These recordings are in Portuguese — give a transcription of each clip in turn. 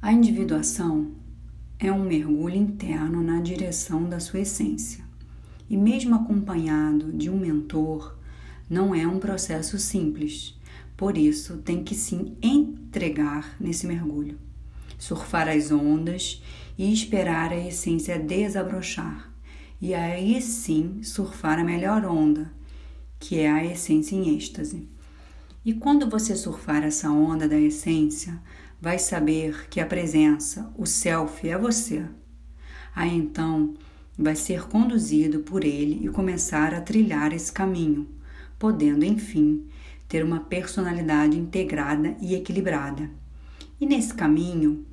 A individuação é um mergulho interno na direção da sua essência. E mesmo acompanhado de um mentor, não é um processo simples. Por isso, tem que se entregar nesse mergulho, surfar as ondas e esperar a essência desabrochar. E aí sim surfar a melhor onda, que é a essência em êxtase. E quando você surfar essa onda da essência, vai saber que a presença, o self, é você. Aí então vai ser conduzido por ele e começar a trilhar esse caminho, podendo, enfim, ter uma personalidade integrada e equilibrada. E nesse caminho,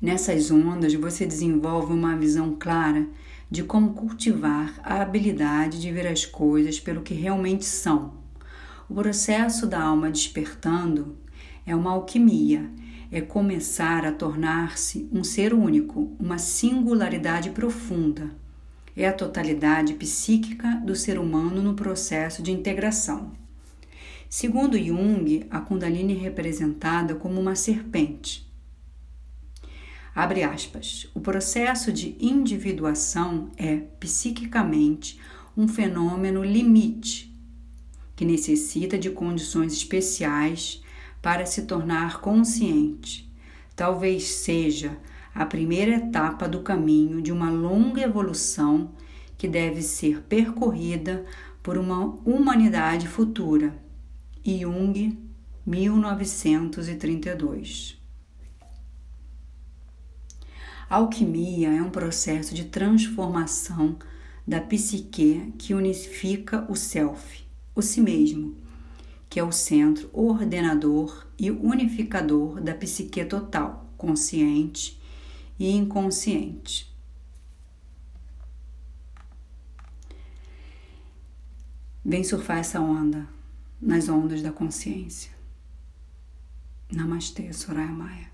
nessas ondas, você desenvolve uma visão clara de como cultivar a habilidade de ver as coisas pelo que realmente são. O processo da alma despertando é uma alquimia, é começar a tornar-se um ser único, uma singularidade profunda. É a totalidade psíquica do ser humano no processo de integração. Segundo Jung, a Kundalini é representada como uma serpente. Abre aspas. O processo de individuação é, psiquicamente, um fenômeno limite que necessita de condições especiais para se tornar consciente. Talvez seja a primeira etapa do caminho de uma longa evolução que deve ser percorrida por uma humanidade futura. Jung, 1932. A alquimia é um processo de transformação da psique que unifica o self, o si mesmo, que é o centro ordenador e unificador da psique total, consciente e inconsciente. Vem surfar essa onda nas ondas da consciência. Namastê, Soraya Maia.